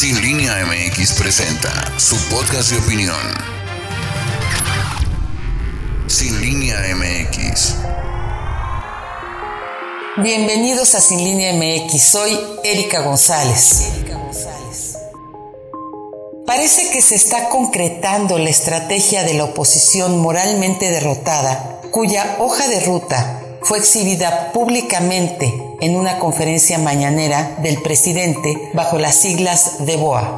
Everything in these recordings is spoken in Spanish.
Sin Línea MX presenta su podcast de opinión. Sin Línea MX. Bienvenidos a Sin Línea MX, soy Erika González. Parece que se está concretando la estrategia de la oposición moralmente derrotada, cuya hoja de ruta fue exhibida públicamente en una conferencia mañanera del presidente bajo las siglas de BOA.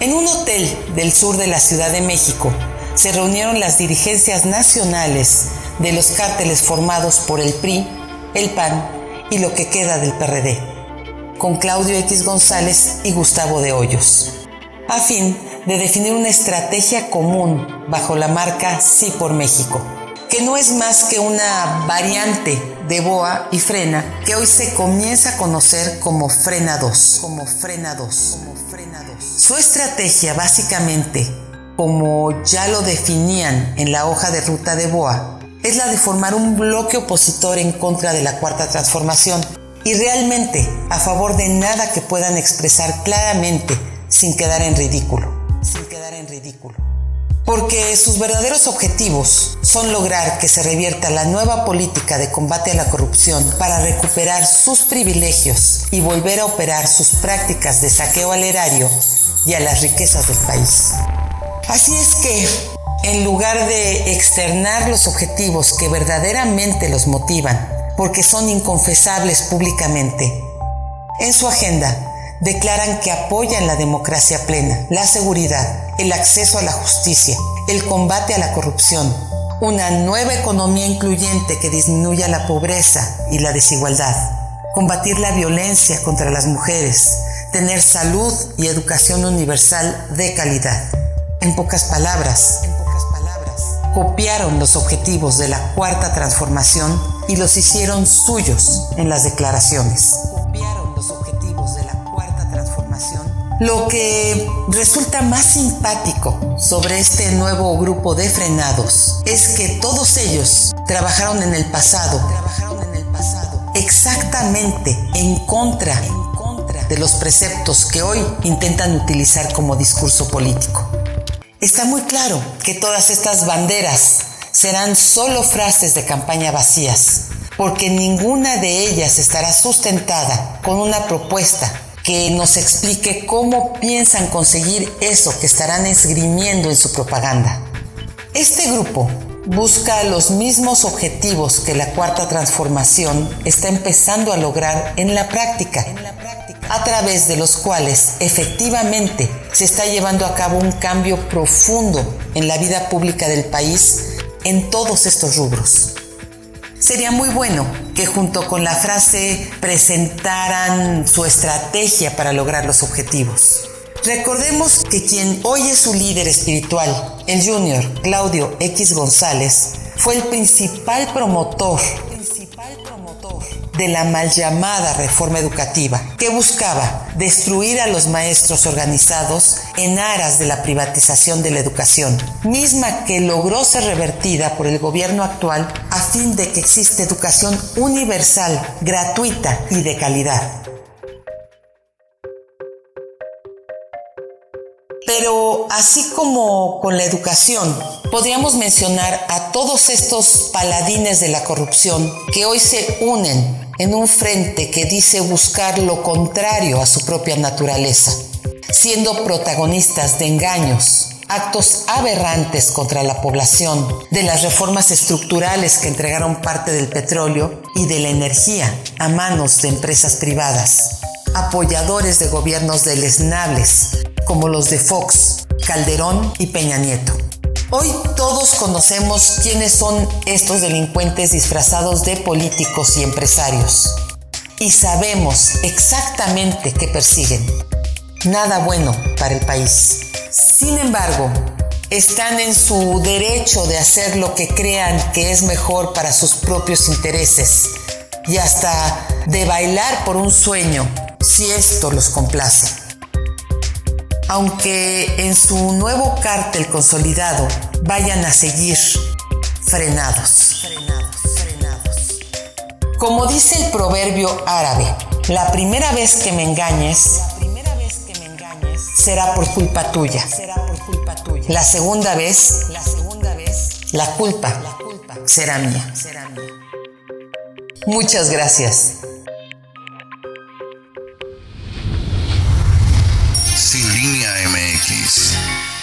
En un hotel del sur de la Ciudad de México se reunieron las dirigencias nacionales de los cárteles formados por el PRI, el PAN y lo que queda del PRD, con Claudio X González y Gustavo de Hoyos, a fin de definir una estrategia común bajo la marca Sí por México que no es más que una variante de boa y frena que hoy se comienza a conocer como frena 2, como frena 2, como frena 2. Su estrategia básicamente, como ya lo definían en la hoja de ruta de boa, es la de formar un bloque opositor en contra de la cuarta transformación y realmente a favor de nada que puedan expresar claramente sin quedar en ridículo, sin quedar en ridículo porque sus verdaderos objetivos son lograr que se revierta la nueva política de combate a la corrupción para recuperar sus privilegios y volver a operar sus prácticas de saqueo al erario y a las riquezas del país. Así es que, en lugar de externar los objetivos que verdaderamente los motivan, porque son inconfesables públicamente, en su agenda declaran que apoyan la democracia plena, la seguridad, el acceso a la justicia, el combate a la corrupción, una nueva economía incluyente que disminuya la pobreza y la desigualdad, combatir la violencia contra las mujeres, tener salud y educación universal de calidad. En pocas palabras, copiaron los objetivos de la cuarta transformación y los hicieron suyos en las declaraciones. Lo que resulta más simpático sobre este nuevo grupo de frenados es que todos ellos trabajaron en el pasado, exactamente en contra de los preceptos que hoy intentan utilizar como discurso político. Está muy claro que todas estas banderas serán solo frases de campaña vacías, porque ninguna de ellas estará sustentada con una propuesta que nos explique cómo piensan conseguir eso que estarán esgrimiendo en su propaganda. Este grupo busca los mismos objetivos que la cuarta transformación está empezando a lograr en la práctica, a través de los cuales efectivamente se está llevando a cabo un cambio profundo en la vida pública del país en todos estos rubros. Sería muy bueno que junto con la frase presentaran su estrategia para lograr los objetivos. Recordemos que quien hoy es su líder espiritual, el junior Claudio X González, fue el principal promotor de la mal llamada reforma educativa, que buscaba destruir a los maestros organizados en aras de la privatización de la educación, misma que logró ser revertida por el gobierno actual a fin de que exista educación universal, gratuita y de calidad. Pero así como con la educación, podríamos mencionar a todos estos paladines de la corrupción que hoy se unen en un frente que dice buscar lo contrario a su propia naturaleza, siendo protagonistas de engaños, actos aberrantes contra la población, de las reformas estructurales que entregaron parte del petróleo y de la energía a manos de empresas privadas, apoyadores de gobiernos deleznables como los de Fox, Calderón y Peña Nieto. Hoy todos conocemos quiénes son estos delincuentes disfrazados de políticos y empresarios. Y sabemos exactamente qué persiguen. Nada bueno para el país. Sin embargo, están en su derecho de hacer lo que crean que es mejor para sus propios intereses y hasta de bailar por un sueño si esto los complace aunque en su nuevo cártel consolidado vayan a seguir frenados. Como dice el proverbio árabe, La primera vez que me engañes será por culpa tuya. La segunda vez, la culpa será mía. Muchas gracias. Yankees.